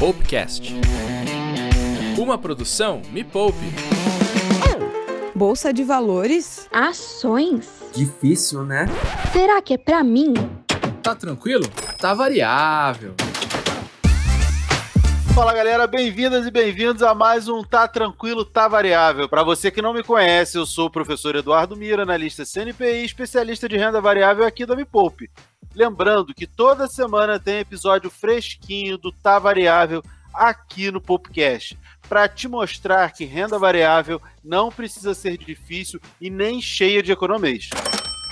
Poupecast. Uma produção Me Poupe. Bolsa de valores? Ações? Difícil, né? Será que é pra mim? Tá tranquilo? Tá variável. Fala galera, bem-vindas e bem-vindos a mais um Tá Tranquilo, Tá Variável. Para você que não me conhece, eu sou o professor Eduardo Mira, analista CNPI, especialista de renda variável aqui da Me Poupe. Lembrando que toda semana tem episódio fresquinho do Tá Variável aqui no Popcast, para te mostrar que renda variável não precisa ser difícil e nem cheia de economias.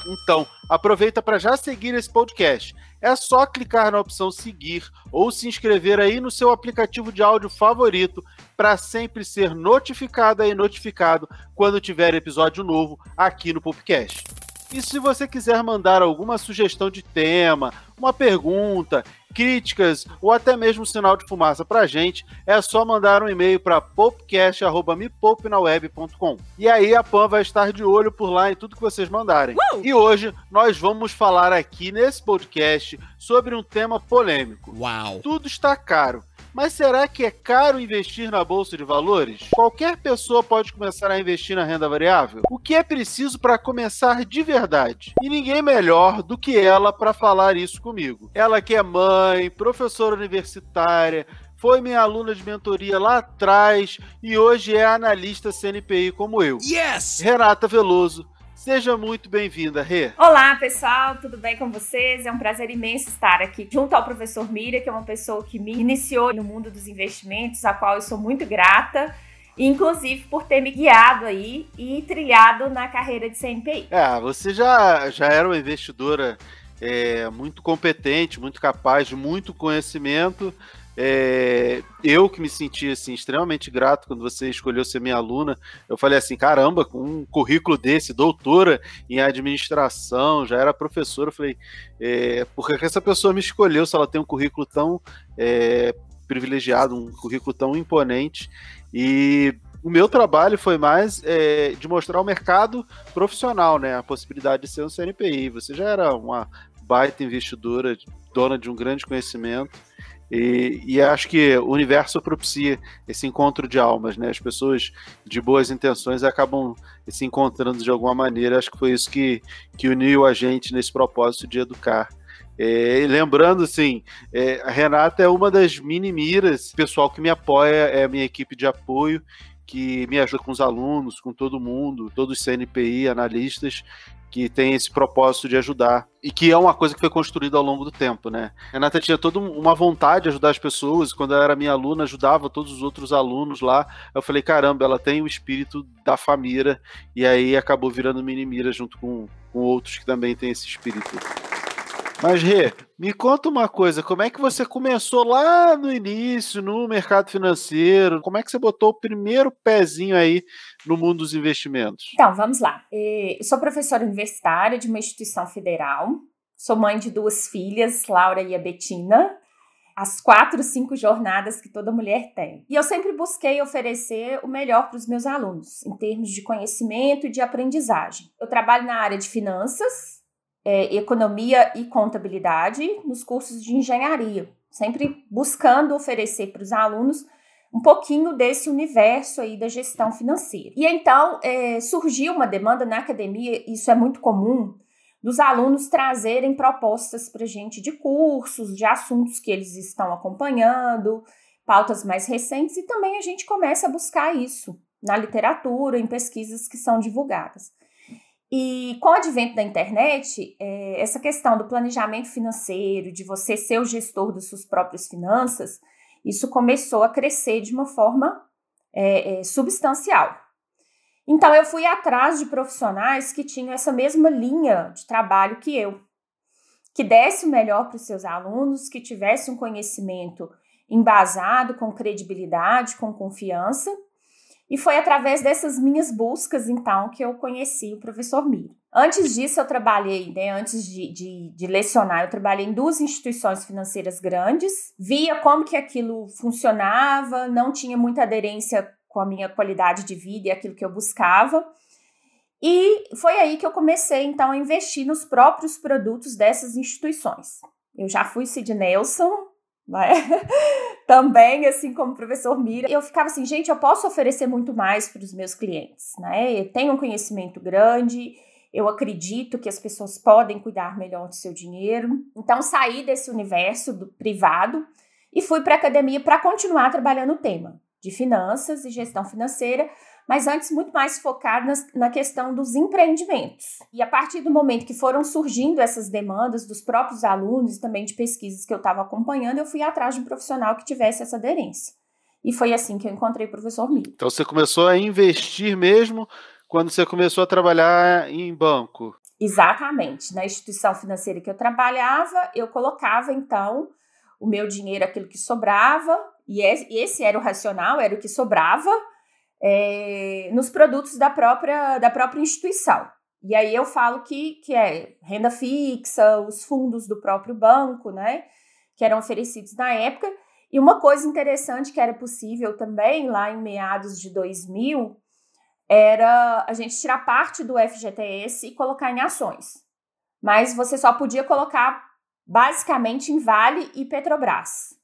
Então, aproveita para já seguir esse podcast. É só clicar na opção seguir ou se inscrever aí no seu aplicativo de áudio favorito para sempre ser notificada e notificado quando tiver episódio novo aqui no podcast. E se você quiser mandar alguma sugestão de tema, uma pergunta, críticas ou até mesmo um sinal de fumaça pra gente, é só mandar um e-mail para popcast@mepoupenaweb.com. E aí a Pan vai estar de olho por lá em tudo que vocês mandarem. Uh! E hoje nós vamos falar aqui nesse podcast sobre um tema polêmico. Uau. Tudo está caro. Mas será que é caro investir na bolsa de valores? Qualquer pessoa pode começar a investir na renda variável? O que é preciso para começar de verdade? E ninguém melhor do que ela para falar isso comigo. Ela que é mãe, professora universitária, foi minha aluna de mentoria lá atrás e hoje é analista CNPI como eu. Yes! Renata Veloso Seja muito bem-vinda, Rê. Olá, pessoal, tudo bem com vocês? É um prazer imenso estar aqui junto ao professor Mira, que é uma pessoa que me iniciou no mundo dos investimentos, a qual eu sou muito grata inclusive por ter me guiado aí e trilhado na carreira de CNPI. É, você já, já era uma investidora é, muito competente, muito capaz, de muito conhecimento. É, eu que me senti assim, extremamente grato quando você escolheu ser minha aluna. Eu falei assim: caramba, com um currículo desse, doutora em administração, já era professora. Eu falei: é, por que essa pessoa me escolheu se ela tem um currículo tão é, privilegiado, um currículo tão imponente? E o meu trabalho foi mais é, de mostrar o mercado profissional, né? A possibilidade de ser um CNPI. Você já era uma baita investidora, dona de um grande conhecimento. E, e, acho que o universo propicia esse encontro de almas, né? As pessoas de boas intenções acabam se encontrando de alguma maneira. Acho que foi isso que, que uniu a gente nesse propósito de educar. É, lembrando, assim, é, a Renata é uma das mini miras, pessoal que me apoia, é a minha equipe de apoio que me ajuda com os alunos, com todo mundo, todos os CNPI, analistas, que tem esse propósito de ajudar e que é uma coisa que foi construída ao longo do tempo, né? A Renata tinha toda uma vontade de ajudar as pessoas, quando ela era minha aluna, ajudava todos os outros alunos lá. Eu falei, caramba, ela tem o espírito da família e aí acabou virando mini mira junto com, com outros que também têm esse espírito. Mas, Rê, me conta uma coisa, como é que você começou lá no início, no mercado financeiro? Como é que você botou o primeiro pezinho aí no mundo dos investimentos? Então, vamos lá. Eu sou professora universitária de uma instituição federal, sou mãe de duas filhas, Laura e a Betina, as quatro, cinco jornadas que toda mulher tem. E eu sempre busquei oferecer o melhor para os meus alunos, em termos de conhecimento e de aprendizagem. Eu trabalho na área de finanças, é, economia e contabilidade nos cursos de engenharia, sempre buscando oferecer para os alunos um pouquinho desse universo aí da gestão financeira. E então é, surgiu uma demanda na academia, isso é muito comum, dos alunos trazerem propostas para a gente de cursos, de assuntos que eles estão acompanhando, pautas mais recentes, e também a gente começa a buscar isso na literatura, em pesquisas que são divulgadas. E com o advento da internet, é, essa questão do planejamento financeiro, de você ser o gestor das suas próprias finanças, isso começou a crescer de uma forma é, é, substancial. Então, eu fui atrás de profissionais que tinham essa mesma linha de trabalho que eu, que desse o melhor para os seus alunos, que tivesse um conhecimento embasado, com credibilidade, com confiança e foi através dessas minhas buscas, então, que eu conheci o professor Miro. Antes disso, eu trabalhei, né, antes de, de, de, lecionar, eu trabalhei em duas instituições financeiras grandes, via como que aquilo funcionava, não tinha muita aderência com a minha qualidade de vida e aquilo que eu buscava. E foi aí que eu comecei, então, a investir nos próprios produtos dessas instituições. Eu já fui Sid Nelson, né? também, assim como o professor Mira, eu ficava assim, gente, eu posso oferecer muito mais para os meus clientes, né? Eu tenho um conhecimento grande, eu acredito que as pessoas podem cuidar melhor do seu dinheiro. Então, saí desse universo do privado e fui para a academia para continuar trabalhando o tema de finanças e gestão financeira, mas antes muito mais focado na questão dos empreendimentos. E a partir do momento que foram surgindo essas demandas dos próprios alunos e também de pesquisas que eu estava acompanhando, eu fui atrás de um profissional que tivesse essa aderência. E foi assim que eu encontrei o professor Miro. Então você começou a investir mesmo quando você começou a trabalhar em banco? Exatamente. Na instituição financeira que eu trabalhava, eu colocava então o meu dinheiro, aquilo que sobrava, e esse era o racional, era o que sobrava é, nos produtos da própria, da própria instituição. E aí eu falo que, que é renda fixa, os fundos do próprio banco, né? Que eram oferecidos na época. E uma coisa interessante que era possível também, lá em meados de 2000, era a gente tirar parte do FGTS e colocar em ações. Mas você só podia colocar basicamente em Vale e Petrobras.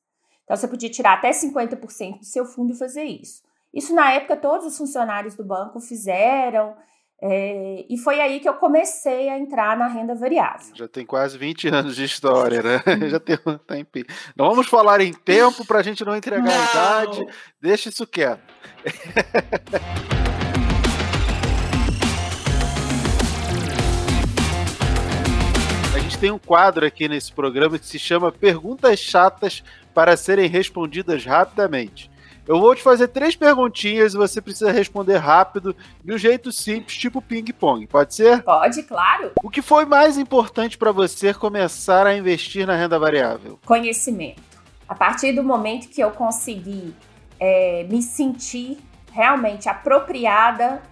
Então você podia tirar até 50% do seu fundo e fazer isso. Isso na época todos os funcionários do banco fizeram. É, e foi aí que eu comecei a entrar na renda variável. Já tem quase 20 anos de história, né? Já tem um tempo. Não vamos falar em tempo para a gente não entregar não. a idade. Deixa isso quieto. a gente tem um quadro aqui nesse programa que se chama Perguntas Chatas para serem respondidas rapidamente. Eu vou te fazer três perguntinhas e você precisa responder rápido, de um jeito simples, tipo ping-pong. Pode ser? Pode, claro. O que foi mais importante para você começar a investir na renda variável? Conhecimento. A partir do momento que eu consegui é, me sentir realmente apropriada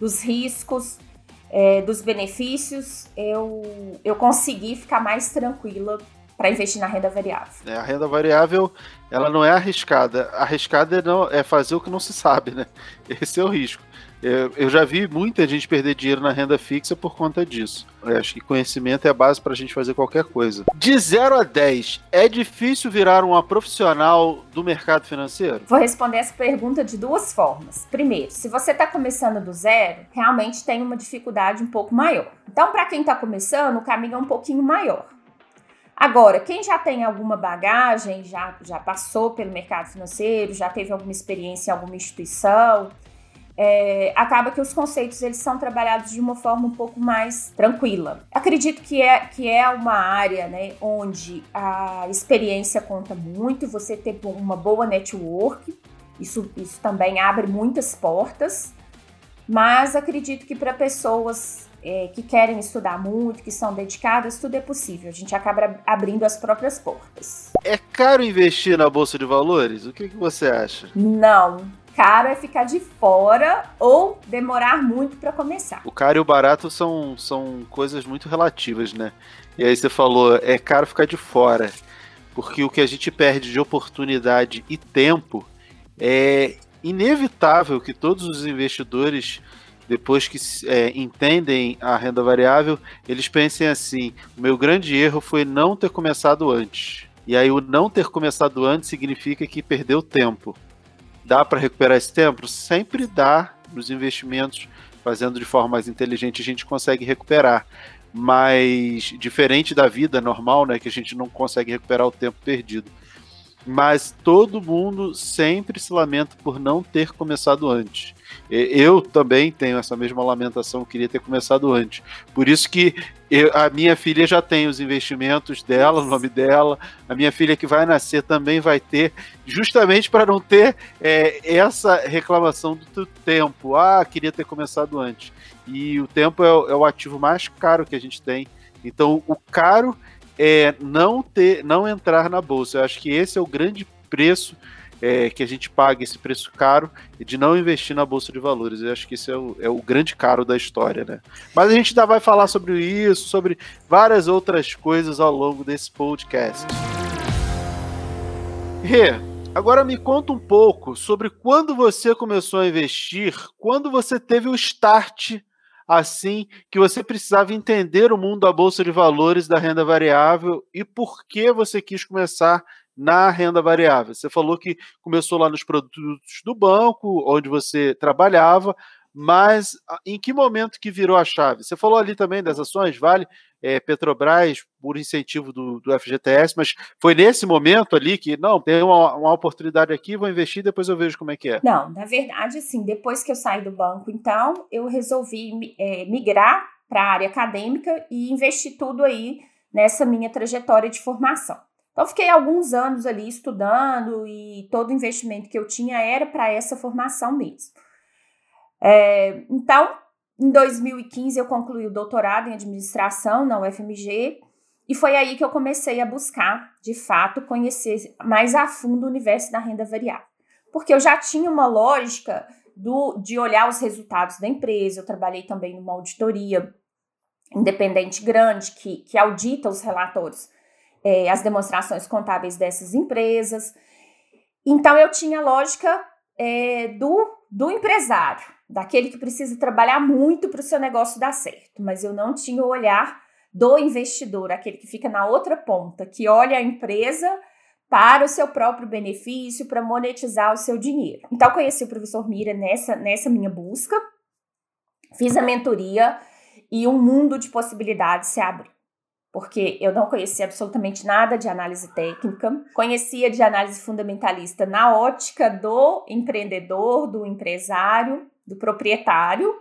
dos riscos, é, dos benefícios, eu, eu consegui ficar mais tranquila para investir na renda variável. É, a renda variável, ela não é arriscada. Arriscada é, não, é fazer o que não se sabe, né? Esse é o risco. Eu, eu já vi muita gente perder dinheiro na renda fixa por conta disso. Eu acho que conhecimento é a base para a gente fazer qualquer coisa. De 0 a 10, é difícil virar uma profissional do mercado financeiro? Vou responder essa pergunta de duas formas. Primeiro, se você está começando do zero, realmente tem uma dificuldade um pouco maior. Então, para quem está começando, o caminho é um pouquinho maior. Agora, quem já tem alguma bagagem, já, já passou pelo mercado financeiro, já teve alguma experiência em alguma instituição, é, acaba que os conceitos eles são trabalhados de uma forma um pouco mais tranquila. Acredito que é, que é uma área né, onde a experiência conta muito, você ter uma boa network, isso, isso também abre muitas portas, mas acredito que para pessoas é, que querem estudar muito, que são dedicadas, tudo é possível. A gente acaba abrindo as próprias portas. É caro investir na bolsa de valores? O que, que você acha? Não. Caro é ficar de fora ou demorar muito para começar. O caro e o barato são, são coisas muito relativas, né? E aí você falou, é caro ficar de fora. Porque o que a gente perde de oportunidade e tempo é inevitável que todos os investidores depois que é, entendem a renda variável, eles pensem assim: o meu grande erro foi não ter começado antes. E aí, o não ter começado antes significa que perdeu tempo. Dá para recuperar esse tempo? Sempre dá nos investimentos, fazendo de forma mais inteligente, a gente consegue recuperar. Mas, diferente da vida normal, né, que a gente não consegue recuperar o tempo perdido mas todo mundo sempre se lamenta por não ter começado antes. Eu também tenho essa mesma lamentação, queria ter começado antes. Por isso que eu, a minha filha já tem os investimentos dela, o nome dela, a minha filha que vai nascer também vai ter, justamente para não ter é, essa reclamação do tempo. Ah, queria ter começado antes. E o tempo é, é o ativo mais caro que a gente tem. Então, o caro é não ter, não entrar na bolsa. Eu acho que esse é o grande preço é, que a gente paga, esse preço caro, de não investir na bolsa de valores. Eu acho que esse é o, é o grande caro da história, né? Mas a gente ainda vai falar sobre isso, sobre várias outras coisas ao longo desse podcast. Rê, agora me conta um pouco sobre quando você começou a investir, quando você teve o start assim que você precisava entender o mundo da bolsa de valores da renda variável e por que você quis começar na renda variável? Você falou que começou lá nos produtos do banco, onde você trabalhava, mas em que momento que virou a chave? Você falou ali também das ações, vale? É, Petrobras, por incentivo do, do, FGTS, mas foi nesse momento ali que, não, tem uma, uma, oportunidade aqui, vou investir, depois eu vejo como é que é. Não, na verdade, assim, depois que eu saí do banco, então, eu resolvi é, migrar para a área acadêmica e investir tudo aí nessa minha trajetória de formação. Então, fiquei alguns anos ali estudando e todo investimento que eu tinha era para essa formação mesmo. É, então, em 2015, eu concluí o doutorado em administração na UFMG e foi aí que eu comecei a buscar, de fato, conhecer mais a fundo o universo da renda variável. Porque eu já tinha uma lógica do, de olhar os resultados da empresa, eu trabalhei também numa auditoria independente grande que, que audita os relatórios, é, as demonstrações contábeis dessas empresas. Então, eu tinha a lógica é, do, do empresário, daquele que precisa trabalhar muito para o seu negócio dar certo, mas eu não tinha o olhar do investidor, aquele que fica na outra ponta, que olha a empresa para o seu próprio benefício, para monetizar o seu dinheiro. Então, conheci o professor Mira nessa, nessa minha busca, fiz a mentoria e um mundo de possibilidades se abriu. Porque eu não conhecia absolutamente nada de análise técnica, conhecia de análise fundamentalista na ótica do empreendedor, do empresário, do proprietário,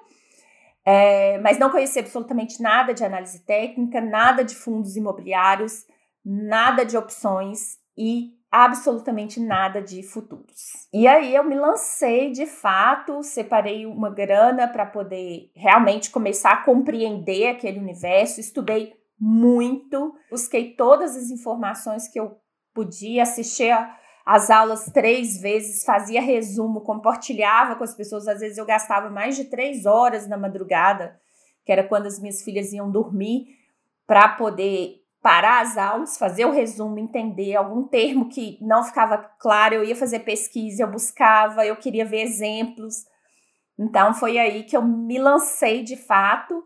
é, mas não conhecia absolutamente nada de análise técnica, nada de fundos imobiliários, nada de opções e absolutamente nada de futuros. E aí eu me lancei de fato, separei uma grana para poder realmente começar a compreender aquele universo, estudei muito, busquei todas as informações que eu podia, assistir a as aulas três vezes, fazia resumo, compartilhava com as pessoas. Às vezes eu gastava mais de três horas na madrugada, que era quando as minhas filhas iam dormir, para poder parar as aulas, fazer o resumo, entender algum termo que não ficava claro. Eu ia fazer pesquisa, eu buscava, eu queria ver exemplos. Então foi aí que eu me lancei de fato.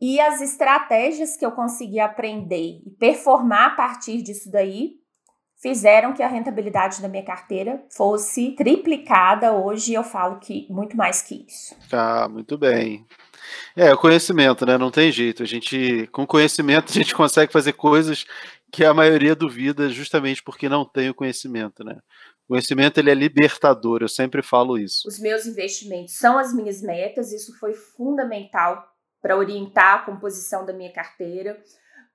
E as estratégias que eu consegui aprender e performar a partir disso daí fizeram que a rentabilidade da minha carteira fosse triplicada. Hoje eu falo que muito mais que isso. Tá, muito bem. É, o conhecimento, né? Não tem jeito. A gente, com conhecimento, a gente consegue fazer coisas que a maioria duvida justamente porque não tem o conhecimento, né? O conhecimento ele é libertador, eu sempre falo isso. Os meus investimentos são as minhas metas, isso foi fundamental para orientar a composição da minha carteira.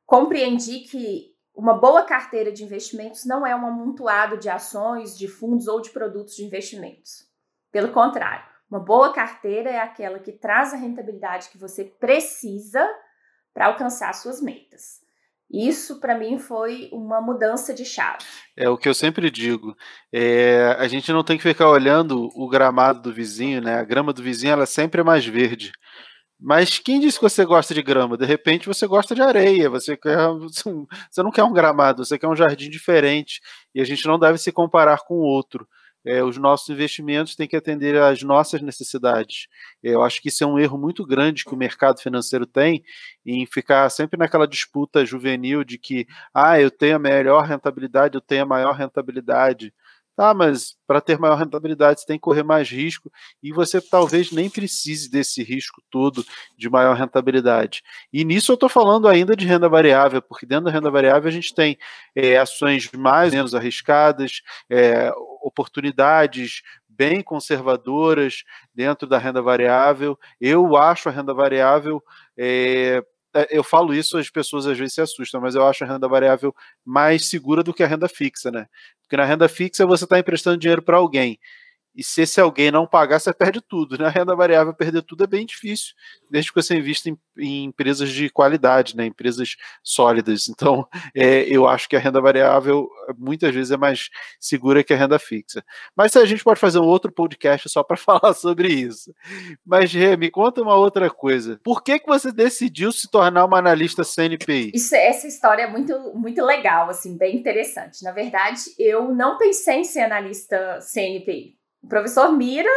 Compreendi que uma boa carteira de investimentos não é um amontoado de ações, de fundos ou de produtos de investimentos. Pelo contrário, uma boa carteira é aquela que traz a rentabilidade que você precisa para alcançar suas metas. Isso, para mim, foi uma mudança de chave. É o que eu sempre digo. É, a gente não tem que ficar olhando o gramado do vizinho, né? A grama do vizinho ela sempre é mais verde. Mas quem disse que você gosta de grama? De repente você gosta de areia, você quer, você não quer um gramado, você quer um jardim diferente. E a gente não deve se comparar com o outro. É, os nossos investimentos têm que atender às nossas necessidades. Eu acho que isso é um erro muito grande que o mercado financeiro tem em ficar sempre naquela disputa juvenil de que, ah, eu tenho a melhor rentabilidade, eu tenho a maior rentabilidade. Tá, mas para ter maior rentabilidade você tem que correr mais risco e você talvez nem precise desse risco todo de maior rentabilidade. E nisso eu estou falando ainda de renda variável, porque dentro da renda variável a gente tem é, ações mais ou menos arriscadas, é, oportunidades bem conservadoras dentro da renda variável. Eu acho a renda variável é, eu falo isso, as pessoas às vezes se assustam, mas eu acho a renda variável mais segura do que a renda fixa, né? Porque na renda fixa você está emprestando dinheiro para alguém. E se esse alguém não pagar, você perde tudo. Na né? renda variável, perder tudo é bem difícil, desde que você invista em, em empresas de qualidade, né? empresas sólidas. Então, é, eu acho que a renda variável muitas vezes é mais segura que a renda fixa. Mas a gente pode fazer um outro podcast só para falar sobre isso. Mas, Rê, me conta uma outra coisa. Por que, que você decidiu se tornar uma analista CNPI? Isso, essa história é muito, muito legal, assim, bem interessante. Na verdade, eu não pensei em ser analista CNPI. O professor Mira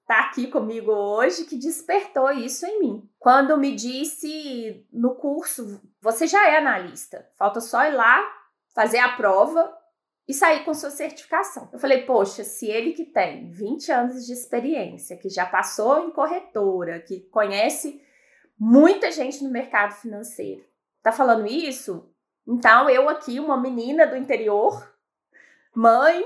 está aqui comigo hoje que despertou isso em mim. Quando me disse no curso, você já é analista, falta só ir lá fazer a prova e sair com sua certificação. Eu falei, poxa, se ele que tem 20 anos de experiência, que já passou em corretora, que conhece muita gente no mercado financeiro, tá falando isso? Então eu aqui, uma menina do interior, mãe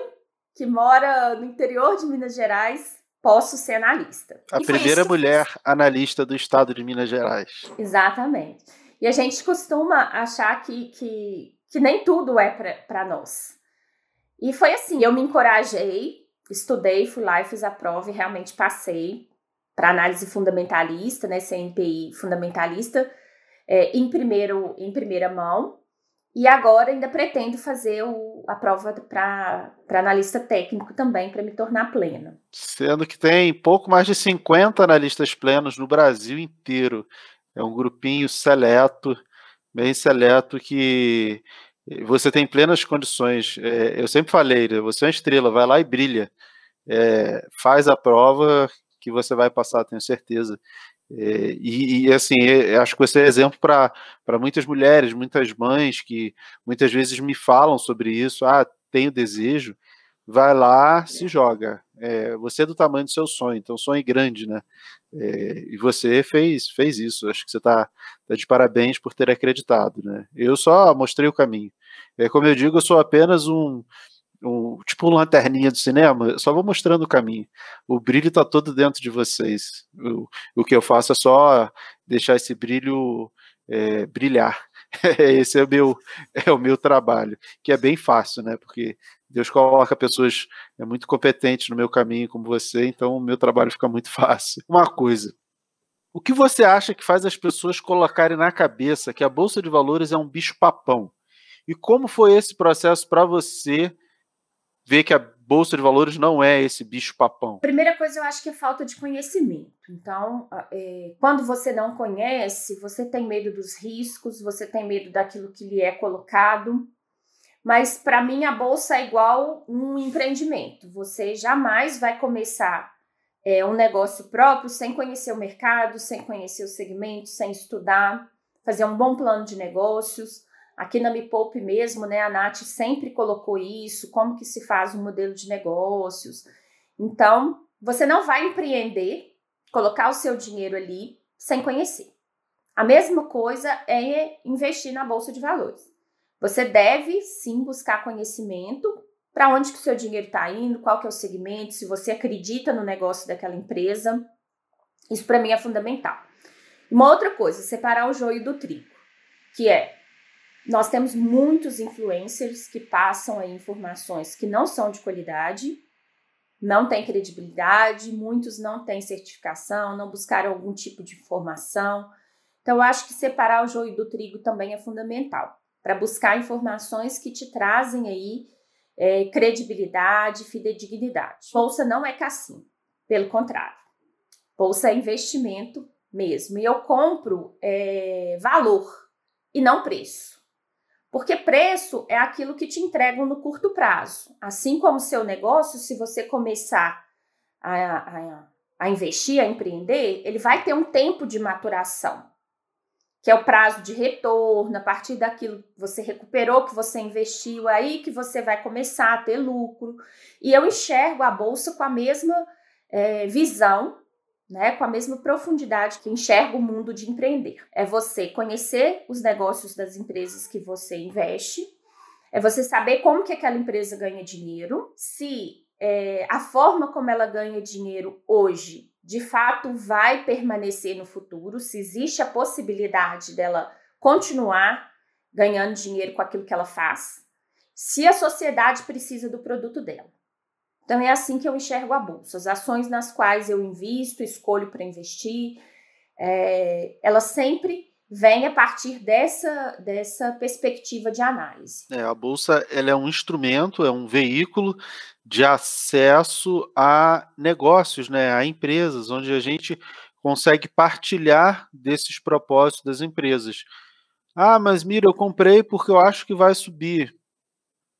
que mora no interior de Minas Gerais, posso ser analista. A primeira mulher analista do estado de Minas Gerais. Exatamente. E a gente costuma achar que, que, que nem tudo é para nós. E foi assim, eu me encorajei, estudei, fui lá e fiz a prova e realmente passei para análise fundamentalista, né, CNPI fundamentalista, é, em, primeiro, em primeira mão. E agora ainda pretendo fazer o, a prova para analista técnico também, para me tornar plena. Sendo que tem pouco mais de 50 analistas plenos no Brasil inteiro. É um grupinho seleto, bem seleto, que você tem plenas condições. É, eu sempre falei, né, você é uma estrela, vai lá e brilha. É, faz a prova que você vai passar, tenho certeza. É, e, e, assim, é, acho que você é exemplo para muitas mulheres, muitas mães que muitas vezes me falam sobre isso. Ah, tenho desejo, vai lá, se joga. É, você é do tamanho do seu sonho, então sonho grande, né? É, e você fez, fez isso. Acho que você está tá de parabéns por ter acreditado, né? Eu só mostrei o caminho. É, como eu digo, eu sou apenas um, um tipo uma lanterninha do cinema. Eu só vou mostrando o caminho. O brilho está todo dentro de vocês. O, o que eu faço é só deixar esse brilho é, brilhar. Esse é o meu é o meu trabalho, que é bem fácil, né? Porque Deus coloca pessoas é, muito competentes no meu caminho, como você, então o meu trabalho fica muito fácil. Uma coisa. O que você acha que faz as pessoas colocarem na cabeça que a bolsa de valores é um bicho papão? E como foi esse processo para você ver que a bolsa de valores não é esse bicho papão? Primeira coisa, eu acho que é falta de conhecimento. Então, é, quando você não conhece, você tem medo dos riscos, você tem medo daquilo que lhe é colocado. Mas para mim, a bolsa é igual um empreendimento. Você jamais vai começar é, um negócio próprio sem conhecer o mercado, sem conhecer o segmento, sem estudar, fazer um bom plano de negócios. Aqui na Me Poupe mesmo, né, a Nath sempre colocou isso, como que se faz um modelo de negócios. Então, você não vai empreender, colocar o seu dinheiro ali sem conhecer. A mesma coisa é investir na bolsa de valores. Você deve sim buscar conhecimento para onde que o seu dinheiro está indo, qual que é o segmento, se você acredita no negócio daquela empresa. Isso para mim é fundamental. Uma outra coisa, separar o joio do trigo, que é nós temos muitos influencers que passam aí informações que não são de qualidade, não têm credibilidade, muitos não têm certificação, não buscaram algum tipo de informação. Então, eu acho que separar o joio do trigo também é fundamental para buscar informações que te trazem aí é, credibilidade, fidedignidade. Bolsa não é cassino, pelo contrário. Bolsa é investimento mesmo. E eu compro é, valor e não preço. Porque preço é aquilo que te entregam no curto prazo. Assim como seu negócio, se você começar a, a, a investir, a empreender, ele vai ter um tempo de maturação, que é o prazo de retorno, a partir daquilo que você recuperou, que você investiu, aí que você vai começar a ter lucro. E eu enxergo a bolsa com a mesma é, visão né, com a mesma profundidade que enxerga o mundo de empreender. É você conhecer os negócios das empresas que você investe, é você saber como que aquela empresa ganha dinheiro, se é, a forma como ela ganha dinheiro hoje de fato vai permanecer no futuro, se existe a possibilidade dela continuar ganhando dinheiro com aquilo que ela faz, se a sociedade precisa do produto dela. Então é assim que eu enxergo a bolsa. As ações nas quais eu invisto, escolho para investir, é, elas sempre vêm a partir dessa, dessa perspectiva de análise. É, a bolsa ela é um instrumento, é um veículo de acesso a negócios, né, a empresas, onde a gente consegue partilhar desses propósitos das empresas. Ah, mas mira, eu comprei porque eu acho que vai subir.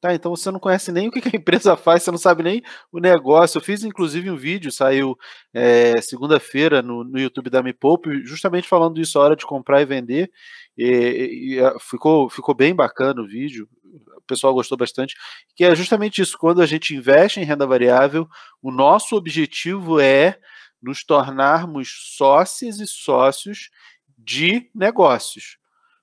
Tá, então você não conhece nem o que a empresa faz, você não sabe nem o negócio. Eu fiz inclusive um vídeo, saiu é, segunda-feira no, no YouTube da Me Poupe, justamente falando isso, a hora de comprar e vender. E, e, ficou, ficou bem bacana o vídeo, o pessoal gostou bastante, que é justamente isso, quando a gente investe em renda variável, o nosso objetivo é nos tornarmos sócios e sócios de negócios.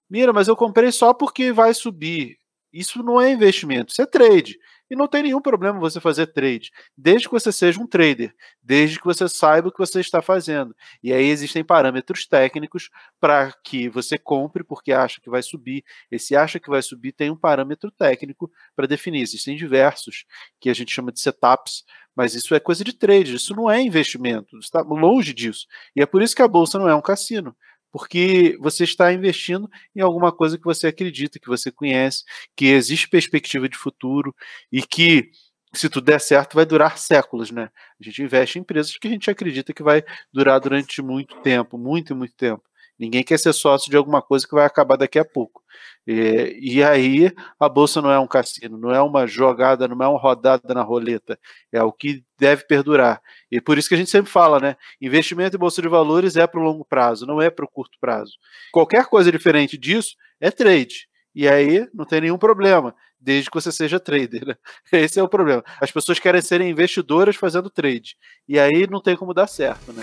Mira, mas eu comprei só porque vai subir. Isso não é investimento, isso é trade. E não tem nenhum problema você fazer trade, desde que você seja um trader, desde que você saiba o que você está fazendo. E aí existem parâmetros técnicos para que você compre porque acha que vai subir. Esse acha que vai subir tem um parâmetro técnico para definir. Existem diversos que a gente chama de setups, mas isso é coisa de trade, isso não é investimento, está longe disso. E é por isso que a bolsa não é um cassino porque você está investindo em alguma coisa que você acredita, que você conhece, que existe perspectiva de futuro e que, se tudo der certo, vai durar séculos, né? A gente investe em empresas que a gente acredita que vai durar durante muito tempo, muito e muito tempo. Ninguém quer ser sócio de alguma coisa que vai acabar daqui a pouco. E, e, aí a bolsa não é um cassino, não é uma jogada, não é uma rodada na roleta, é o que deve perdurar. E por isso que a gente sempre fala, né? Investimento em bolsa de valores é para o longo prazo, não é para o curto prazo. Qualquer coisa diferente disso é trade. E aí não tem nenhum problema, desde que você seja trader. Né? Esse é o problema. As pessoas querem serem investidoras fazendo trade. E aí não tem como dar certo, né?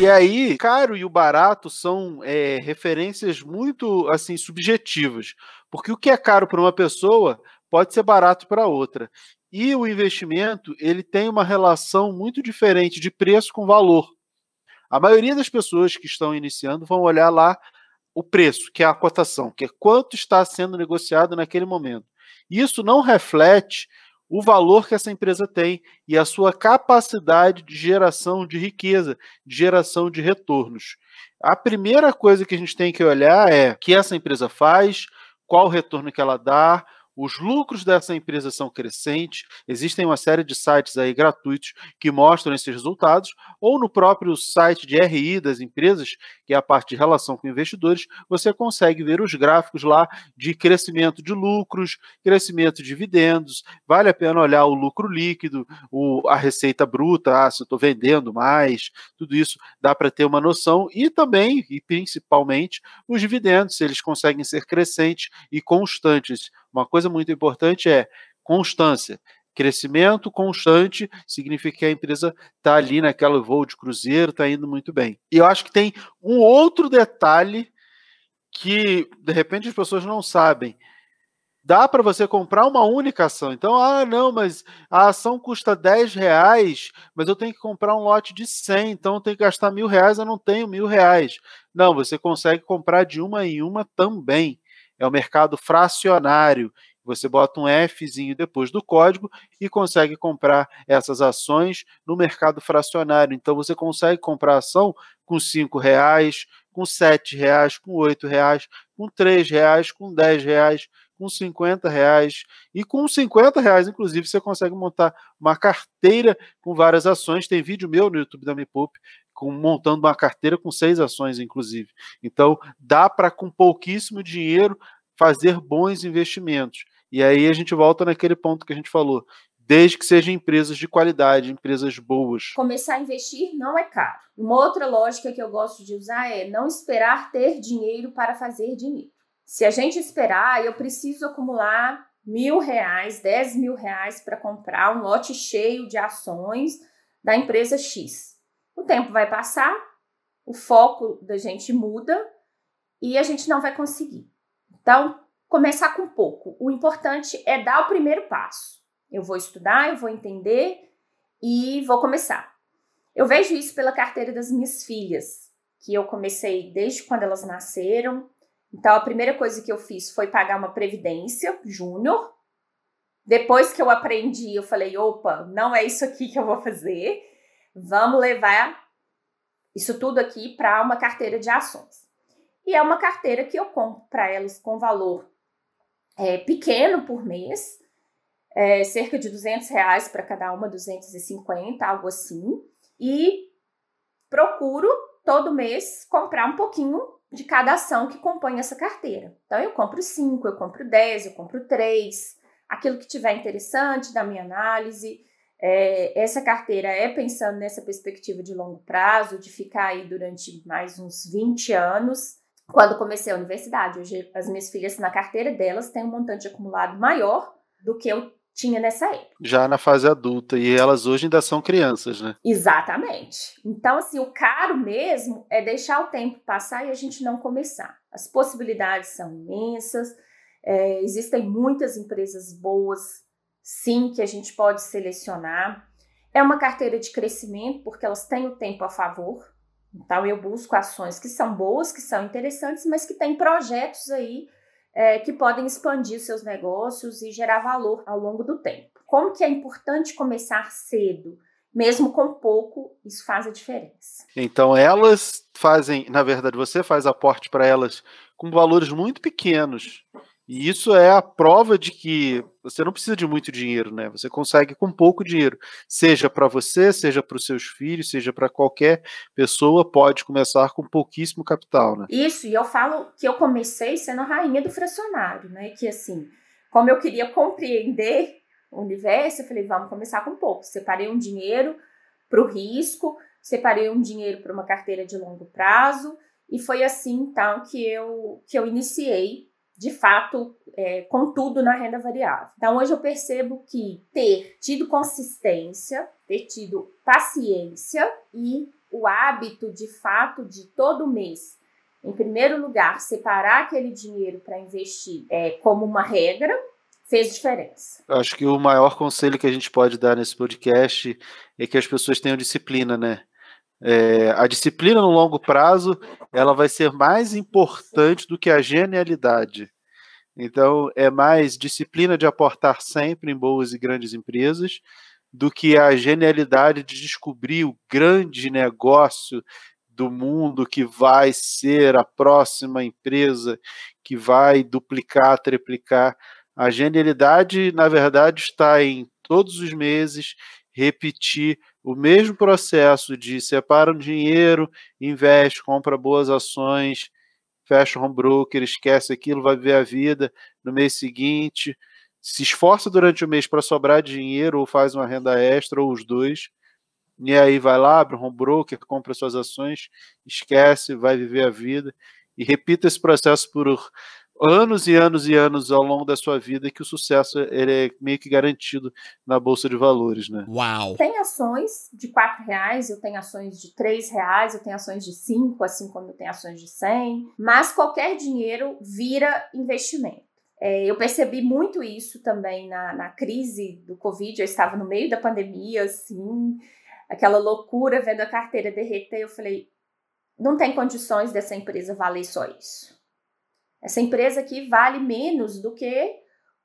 E aí, caro e o barato são é, referências muito assim subjetivas, porque o que é caro para uma pessoa pode ser barato para outra. E o investimento ele tem uma relação muito diferente de preço com valor. A maioria das pessoas que estão iniciando vão olhar lá o preço, que é a cotação, que é quanto está sendo negociado naquele momento. Isso não reflete o valor que essa empresa tem e a sua capacidade de geração de riqueza, de geração de retornos. A primeira coisa que a gente tem que olhar é o que essa empresa faz, qual o retorno que ela dá, os lucros dessa empresa são crescentes, existem uma série de sites aí gratuitos que mostram esses resultados, ou no próprio site de RI das empresas, que é a parte de relação com investidores, você consegue ver os gráficos lá de crescimento de lucros, crescimento de dividendos, vale a pena olhar o lucro líquido, o, a receita bruta, ah, se eu estou vendendo mais, tudo isso dá para ter uma noção, e também, e principalmente, os dividendos, se eles conseguem ser crescentes e constantes uma coisa muito importante é constância. Crescimento constante significa que a empresa está ali naquela voo de cruzeiro, está indo muito bem. E eu acho que tem um outro detalhe que, de repente, as pessoas não sabem. Dá para você comprar uma única ação. Então, ah, não, mas a ação custa 10 reais, mas eu tenho que comprar um lote de 100, então eu tenho que gastar mil reais, eu não tenho mil reais. Não, você consegue comprar de uma em uma também é o mercado fracionário. Você bota um Fzinho depois do código e consegue comprar essas ações no mercado fracionário. Então você consegue comprar ação com cinco reais, com sete reais, com oito reais, com três reais, com dez reais, com 50 reais. E com 50 reais, inclusive, você consegue montar uma carteira com várias ações. Tem vídeo meu no YouTube da Me com, montando uma carteira com seis ações, inclusive. Então, dá para, com pouquíssimo dinheiro, fazer bons investimentos. E aí a gente volta naquele ponto que a gente falou. Desde que sejam empresas de qualidade, empresas boas. Começar a investir não é caro. Uma outra lógica que eu gosto de usar é não esperar ter dinheiro para fazer dinheiro. Se a gente esperar, eu preciso acumular mil reais, dez mil reais para comprar um lote cheio de ações da empresa X. O tempo vai passar, o foco da gente muda e a gente não vai conseguir. Então, começar com pouco. O importante é dar o primeiro passo. Eu vou estudar, eu vou entender e vou começar. Eu vejo isso pela carteira das minhas filhas, que eu comecei desde quando elas nasceram. Então, a primeira coisa que eu fiz foi pagar uma previdência júnior. Depois que eu aprendi, eu falei: opa, não é isso aqui que eu vou fazer vamos levar isso tudo aqui para uma carteira de ações. E é uma carteira que eu compro para elas com valor é, pequeno por mês, é, cerca de 200 reais para cada uma, 250, algo assim. E procuro todo mês comprar um pouquinho de cada ação que compõe essa carteira. Então eu compro 5, eu compro 10, eu compro 3, aquilo que tiver interessante da minha análise É, essa carteira é pensando nessa perspectiva de longo prazo, de ficar aí durante mais uns 20 anos. Quando comecei a universidade, hoje as minhas filhas na carteira delas têm um montante acumulado maior do que eu tinha nessa época. Já na fase adulta, e elas hoje ainda são crianças, né? Exatamente. Então, assim, o caro mesmo é deixar o tempo passar e a gente não começar. As possibilidades são imensas, é, existem muitas empresas boas, sim, que a gente pode selecionar. É uma carteira de crescimento, porque elas têm o tempo a favor. Então, eu busco ações que são boas, que são interessantes, mas que têm projetos aí é, que podem expandir seus negócios e gerar valor ao longo do tempo. Como que é importante começar cedo? Mesmo com pouco, isso faz a diferença. Então elas fazem, na verdade, você faz aporte para elas com valores muito pequenos e isso é a prova de que você não precisa de muito dinheiro, né? Você consegue com pouco dinheiro, seja para você, seja para os seus filhos, seja para qualquer pessoa, pode começar com pouquíssimo capital, né? Isso, e eu falo que eu comecei sendo a rainha do fracionário, né? Que assim, como eu queria compreender o universo, eu falei, vamos começar com pouco. Separei um dinheiro para o risco, separei um dinheiro para uma carteira de longo prazo, e foi assim então que eu que eu iniciei de fato, é, com tudo na renda variável. Então, hoje eu percebo que ter tido consistência, ter tido paciência e o hábito, de fato, de todo mês, em primeiro lugar, separar aquele dinheiro para investir é, como uma regra, fez diferença. Acho que o maior conselho que a gente pode dar nesse podcast é que as pessoas tenham disciplina, né? É, a disciplina no longo prazo ela vai ser mais importante do que a genialidade. Então, é mais disciplina de aportar sempre em boas e grandes empresas do que a genialidade de descobrir o grande negócio do mundo que vai ser a próxima empresa que vai duplicar, triplicar. A genialidade, na verdade, está em todos os meses repetir o mesmo processo de separa um dinheiro, investe, compra boas ações, fecha o home broker, esquece aquilo, vai viver a vida no mês seguinte, se esforça durante o mês para sobrar dinheiro ou faz uma renda extra ou os dois, e aí vai lá, abre um home broker, compra suas ações, esquece, vai viver a vida e repita esse processo por anos e anos e anos ao longo da sua vida que o sucesso ele é meio que garantido na bolsa de valores, né? Uau! Tem ações de quatro reais, eu tenho ações de três reais, eu tenho ações de cinco, assim como eu tenho ações de cem, mas qualquer dinheiro vira investimento. É, eu percebi muito isso também na, na crise do Covid, eu estava no meio da pandemia, assim, aquela loucura vendo a carteira derreter, eu falei, não tem condições dessa empresa valer só isso. Essa empresa aqui vale menos do que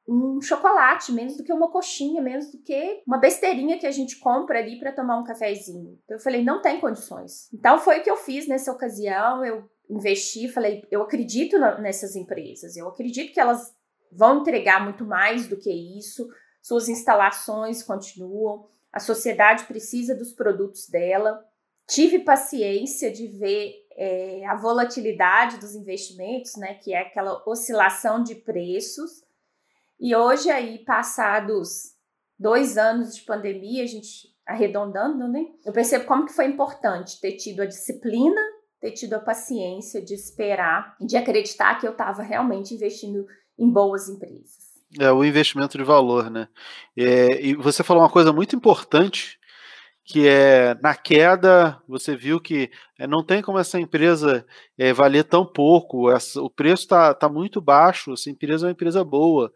um chocolate, menos do que uma coxinha, menos do que uma besteirinha que a gente compra ali para tomar um cafezinho. Então eu falei, não tem condições. Então foi o que eu fiz nessa ocasião, eu investi, falei, eu acredito nessas empresas, eu acredito que elas vão entregar muito mais do que isso, suas instalações continuam, a sociedade precisa dos produtos dela. Tive paciência de ver é, a volatilidade dos investimentos, né, que é aquela oscilação de preços. E hoje, aí, passados dois anos de pandemia, a gente arredondando, né? Eu percebo como que foi importante ter tido a disciplina, ter tido a paciência de esperar de acreditar que eu estava realmente investindo em boas empresas. É o investimento de valor, né? É, e você falou uma coisa muito importante que é na queda, você viu que é, não tem como essa empresa é, valer tão pouco, essa, o preço está tá muito baixo, essa empresa é uma empresa boa.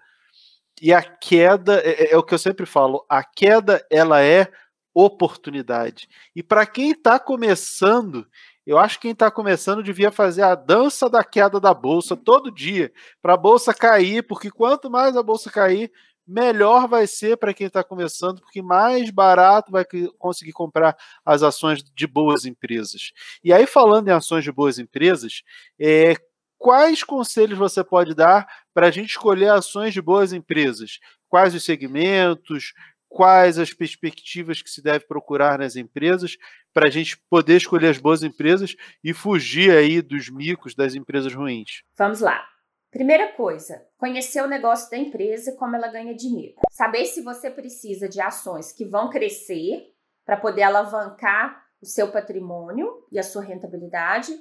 E a queda, é, é, é o que eu sempre falo, a queda ela é oportunidade. E para quem está começando, eu acho que quem está começando devia fazer a dança da queda da bolsa todo dia, para a bolsa cair, porque quanto mais a bolsa cair, melhor vai ser para quem está começando, porque mais barato vai conseguir comprar as ações de boas empresas. E aí, falando em ações de boas empresas, é, quais conselhos você pode dar para a gente escolher ações de boas empresas? Quais os segmentos? Quais as perspectivas que se deve procurar nas empresas para a gente poder escolher as boas empresas e fugir aí dos micos das empresas ruins? Vamos lá. Primeira coisa, conhecer o negócio da empresa, como ela ganha dinheiro. Saber se você precisa de ações que vão crescer para poder alavancar o seu patrimônio e a sua rentabilidade,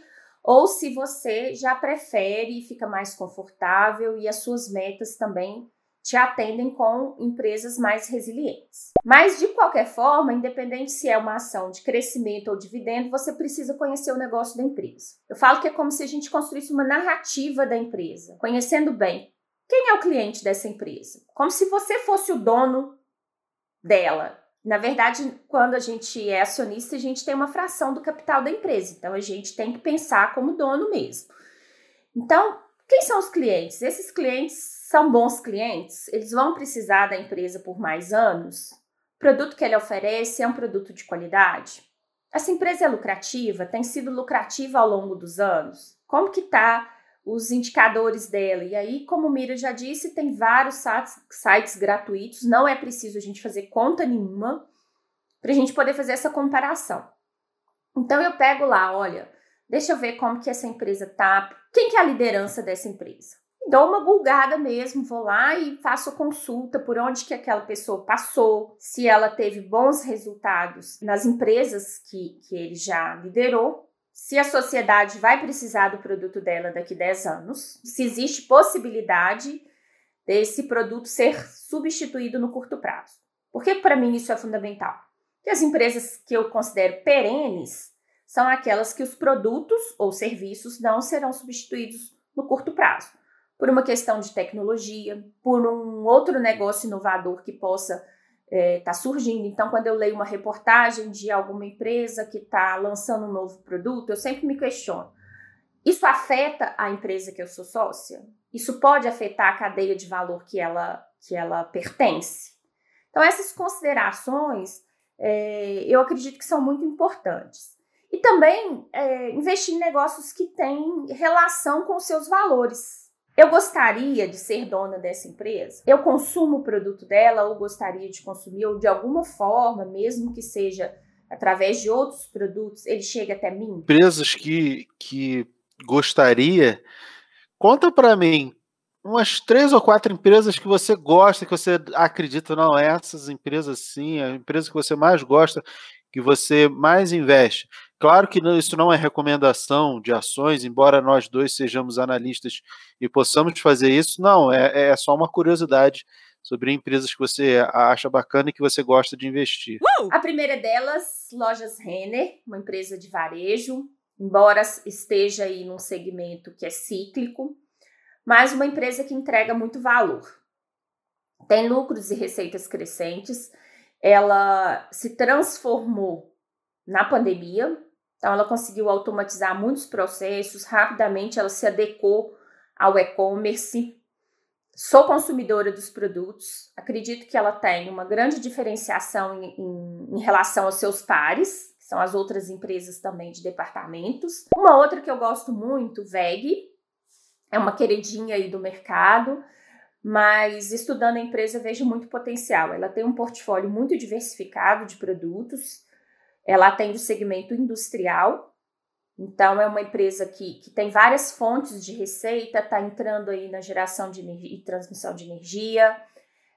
ou se você já prefere e fica mais confortável e as suas metas também te atendem com empresas mais resilientes. Mas, de qualquer forma, independente se é uma ação de crescimento ou dividendo, você precisa conhecer o negócio da empresa. Eu falo que é como se a gente construísse uma narrativa da empresa, conhecendo bem quem é o cliente dessa empresa, como se você fosse o dono dela. Na verdade, quando a gente é acionista, a gente tem uma fração do capital da empresa, então a gente tem que pensar como dono mesmo. Então, quem são os clientes? Esses clientes são bons clientes, eles vão precisar da empresa por mais anos. O produto que ele oferece é um produto de qualidade. Essa empresa é lucrativa, tem sido lucrativa ao longo dos anos. Como que tá os indicadores dela? E aí, como o Mira já disse, tem vários sites, gratuitos, não é preciso a gente fazer conta nenhuma para a gente poder fazer essa comparação. Então eu pego lá, olha, deixa eu ver como que essa empresa tá, quem que é a liderança dessa empresa? Dou uma bulgada mesmo, vou lá e faço consulta por onde que aquela pessoa passou, se ela teve bons resultados nas empresas que, que ele já liderou, se a sociedade vai precisar do produto dela daqui 10 anos, se existe possibilidade desse produto ser substituído no curto prazo. Porque para mim isso é fundamental. Porque as empresas que eu considero perenes são aquelas que os produtos ou serviços não serão substituídos no curto prazo por uma questão de tecnologia, por um outro negócio inovador que possa estar é, tá surgindo. Então, quando eu leio uma reportagem de alguma empresa que está lançando um novo produto, eu sempre me questiono: isso afeta a empresa que eu sou sócia? Isso pode afetar a cadeia de valor que ela, que ela pertence? Então, essas considerações é, eu acredito que são muito importantes. E também é, investir em negócios que têm relação com seus valores. Eu gostaria de ser dona dessa empresa? Eu consumo o produto dela ou gostaria de consumir, ou de alguma forma, mesmo que seja através de outros produtos, ele chega até mim? Empresas que, que gostaria, conta para mim umas três ou quatro empresas que você gosta, que você acredita, não, essas empresas sim, a empresa que você mais gosta, que você mais investe. Claro que isso não é recomendação de ações, embora nós dois sejamos analistas e possamos fazer isso, não, é, é só uma curiosidade sobre empresas que você acha bacana e que você gosta de investir. A primeira delas, Lojas Renner, uma empresa de varejo, embora esteja aí num segmento que é cíclico, mas uma empresa que entrega muito valor. Tem lucros e receitas crescentes. Ela se transformou na pandemia, então, ela conseguiu automatizar muitos processos, rapidamente ela se adequou ao e-commerce. Sou consumidora dos produtos, acredito que ela tem uma grande diferenciação em, em, em relação aos seus pares, que são as outras empresas também de departamentos. Uma outra que eu gosto muito, VEG, é uma queridinha aí do mercado, mas estudando a empresa vejo muito potencial. Ela tem um portfólio muito diversificado de produtos, ela atende o segmento industrial, então é uma empresa que, que tem várias fontes de receita, está entrando aí na geração de energia, e transmissão de energia.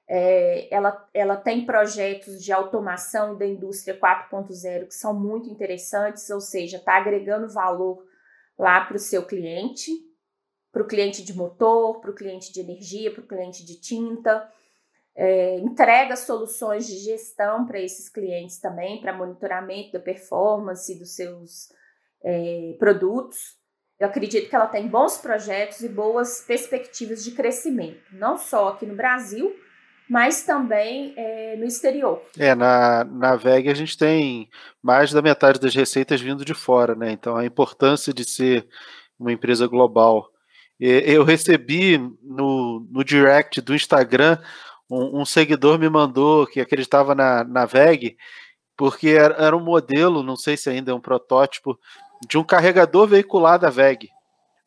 É, ela, ela tem projetos de automação da indústria 4.0 que são muito interessantes, ou seja, está agregando valor lá para o seu cliente, para o cliente de motor, para o cliente de energia, para o cliente de tinta é, entrega soluções de gestão para esses clientes também, para monitoramento da performance dos seus é, produtos. Eu acredito que ela tem bons projetos e boas perspectivas de crescimento, não só aqui no Brasil, mas também é, no exterior. É, na, na VEG a gente tem mais da metade das receitas vindo de fora, né? Então a importância de ser uma empresa global. Eu recebi no, no direct do Instagram um, um, seguidor me mandou que acreditava na, na VEG, porque era, era, um modelo, não sei se ainda é um protótipo, de um carregador veicular da VEG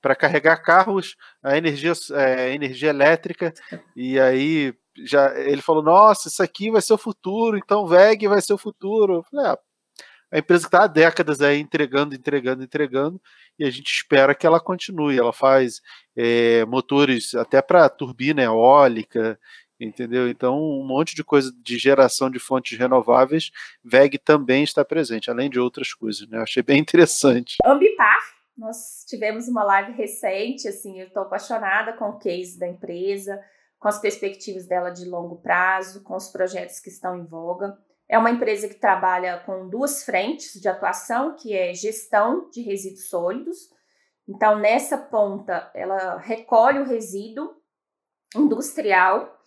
para carregar carros a energia, é, energia elétrica. E aí já ele falou: Nossa, isso aqui vai ser o futuro, então VEG vai ser o futuro. Eu falei, ah, a empresa está há décadas aí entregando, entregando, entregando, e a gente espera que ela continue. Ela faz é, motores até para turbina eólica, entendeu? Então, um monte de coisa de geração de fontes renováveis, VEG também está presente, além de outras coisas, né? Eu achei bem interessante. Ambipar, nós tivemos uma live recente, assim, eu estou apaixonada com o case da empresa, com as perspectivas dela de longo prazo, com os projetos que estão em voga. É uma empresa que trabalha com duas frentes de atuação, que é gestão de resíduos sólidos. Então, nessa ponta, ela recolhe o resíduo industrial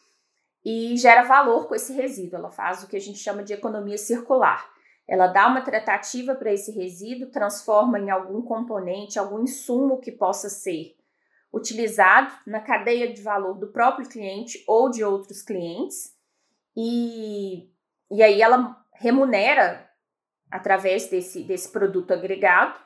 e gera valor com esse resíduo. Ela faz o que a gente chama de economia circular. Ela dá uma tratativa para esse resíduo, transforma em algum componente, algum insumo que possa ser utilizado na cadeia de valor do próprio cliente ou de outros clientes. E, e aí ela remunera através desse, desse produto agregado.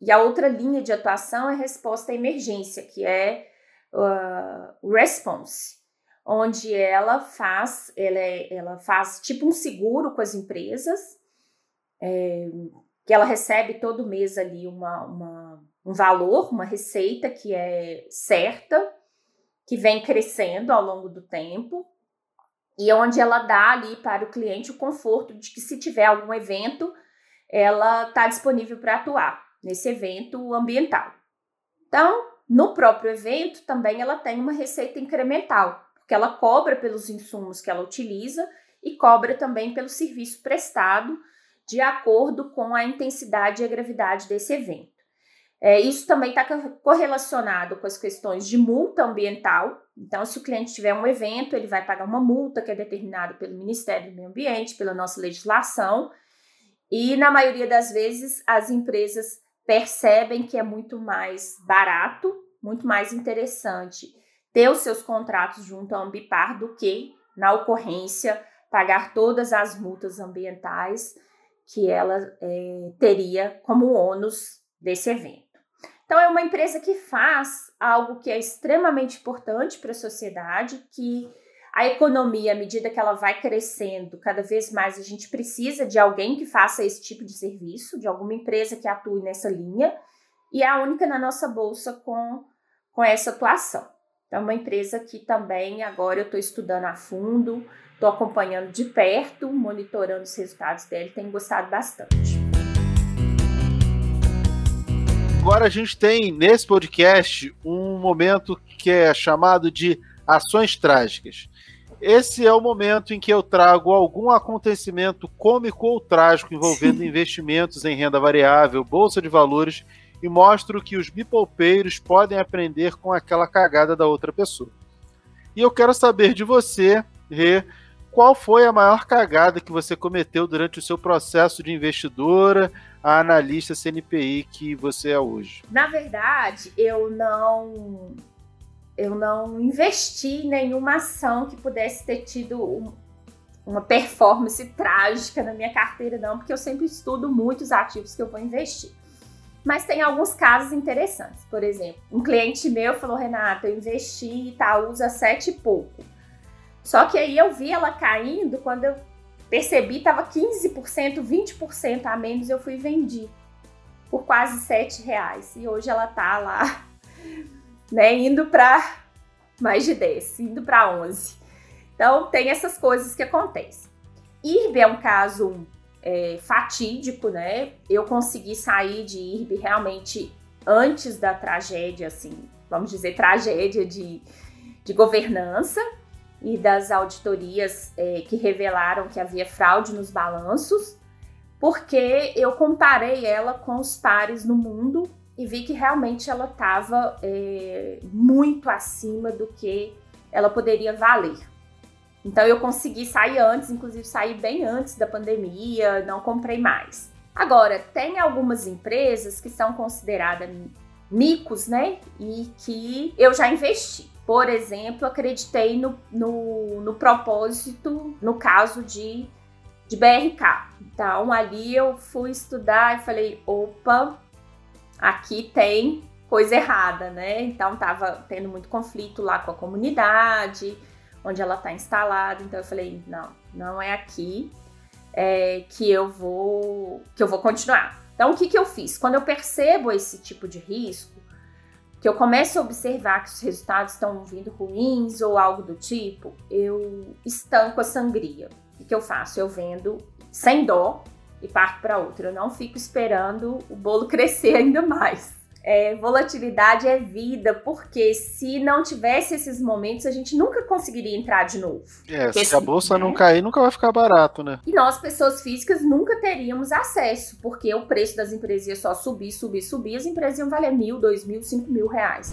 E a outra linha de atuação é resposta à emergência, que é uh, response, onde ela faz, ela, é, ela faz tipo um seguro com as empresas, é, que ela recebe todo mês ali uma, uma, um valor, uma receita que é certa, que vem crescendo ao longo do tempo, e onde ela dá ali para o cliente o conforto de que se tiver algum evento, ela está disponível para atuar nesse evento ambiental. Então, no próprio evento também ela tem uma receita incremental, porque ela cobra pelos insumos que ela utiliza e cobra também pelo serviço prestado de acordo com a intensidade e a gravidade desse evento. É, isso também está correlacionado com as questões de multa ambiental. Então, se o cliente tiver um evento, ele vai pagar uma multa que é determinada pelo Ministério do Meio Ambiente, pela nossa legislação. E, na maioria das vezes, as empresas percebem que é muito mais barato, muito mais interessante ter os seus contratos junto à Ambipar do que, na ocorrência, pagar todas as multas ambientais que ela é, teria como ônus desse evento. Então, é uma empresa que faz algo que é extremamente importante para a sociedade, que a economia, à medida que ela vai crescendo, cada vez mais a gente precisa de alguém que faça esse tipo de serviço, de alguma empresa que atue nessa linha, e é a única na nossa bolsa com, com essa atuação. É uma empresa que também agora eu estou estudando a fundo, estou acompanhando de perto, monitorando os resultados dele, tenho gostado bastante. Agora a gente tem nesse podcast um momento que é chamado de ações trágicas. Esse é o momento em que eu trago algum acontecimento cômico ou trágico envolvendo investimentos em renda variável, bolsa de valores e mostro que os bipolpeiros podem aprender com aquela cagada da outra pessoa. E eu quero saber de você, Rê, qual foi a maior cagada que você cometeu durante o seu processo de investidora, a analista CNPI que você é hoje? Na verdade, eu não eu não investi em nenhuma ação que pudesse ter tido um, uma performance trágica na minha carteira, não, porque eu sempre estudo muitos ativos que eu vou investir. Mas tem alguns casos interessantes. Por exemplo, um cliente meu falou: Renata, eu investi em Itaúsa sete e pouco. Só que aí eu vi ela caindo, quando eu percebi, estava 15%, 20% a menos, eu fui e vendi por quase sete reais. E hoje ela tá lá, né, indo para mais de 10, indo para 11. Então, tem essas coisas que acontecem. IRB é um caso é, fatídico, né? Eu consegui sair de IRB realmente antes da tragédia, assim, vamos dizer, tragédia de, de governança e das auditorias é, que revelaram que havia fraude nos balanços, porque eu comparei ela com os pares no mundo e vi que realmente ela estava é, muito acima do que ela poderia valer. Então eu consegui sair antes, inclusive sair bem antes da pandemia, não comprei mais. Agora, tem algumas empresas que são consideradas micos, né? E que eu já investi. Por exemplo, acreditei no, no, no propósito, no caso de, de BRK. Então, ali eu fui estudar e falei: opa, aqui tem coisa errada, né? Então, tava tendo muito conflito lá com a comunidade onde ela está instalada. Então eu falei, não, não é aqui é, que eu vou que eu vou continuar. Então, o que, que eu fiz? Quando eu percebo esse tipo de risco, que eu começo a observar que os resultados estão vindo ruins ou algo do tipo, eu estanco a sangria. O que eu faço? Eu vendo sem dó e parto para outra. Eu não fico esperando o bolo crescer ainda mais é, volatilidade é vida, porque se não tivesse esses momentos, a gente nunca conseguiria entrar de novo. É, porque se a bolsa né? não cair, nunca vai ficar barato, né? E nós, pessoas físicas, nunca teríamos acesso, porque o preço das empresas ia só subir, subir, subir, as empresas iam valer mil, dois mil, cinco mil reais.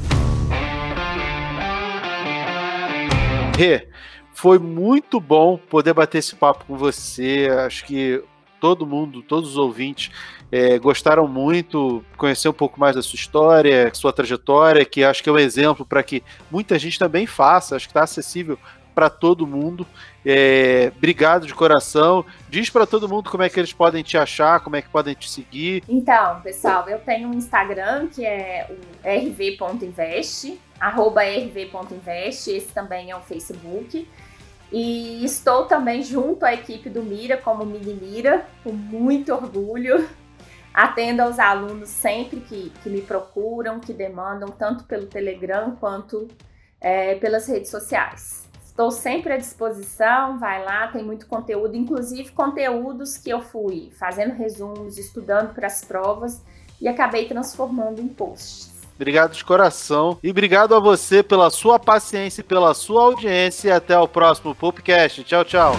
Rê, foi muito bom poder bater esse papo com você. Acho que todo mundo, todos os ouvintes é, gostaram muito, conhecer um pouco mais da sua história, sua trajetória, que acho que é um exemplo para que muita gente também faça, acho que está acessível para todo mundo. É, obrigado de coração. Diz para todo mundo como é que eles podem te achar, como é que podem te seguir. Então, pessoal, eu tenho um Instagram que é o rv.invest, arroba rv.invest, esse também é o Facebook. E estou também junto à equipe do Mira como Mini Mira, com muito orgulho. Atendo aos alunos sempre que, que me procuram, que demandam, tanto pelo Telegram quanto é, pelas redes sociais. Estou sempre à disposição, vai lá, tem muito conteúdo, inclusive conteúdos que eu fui fazendo resumos, estudando para as provas e acabei transformando em posts. Obrigado de coração. E obrigado a você pela sua paciência e pela sua audiência. E até o próximo podcast. Tchau, tchau.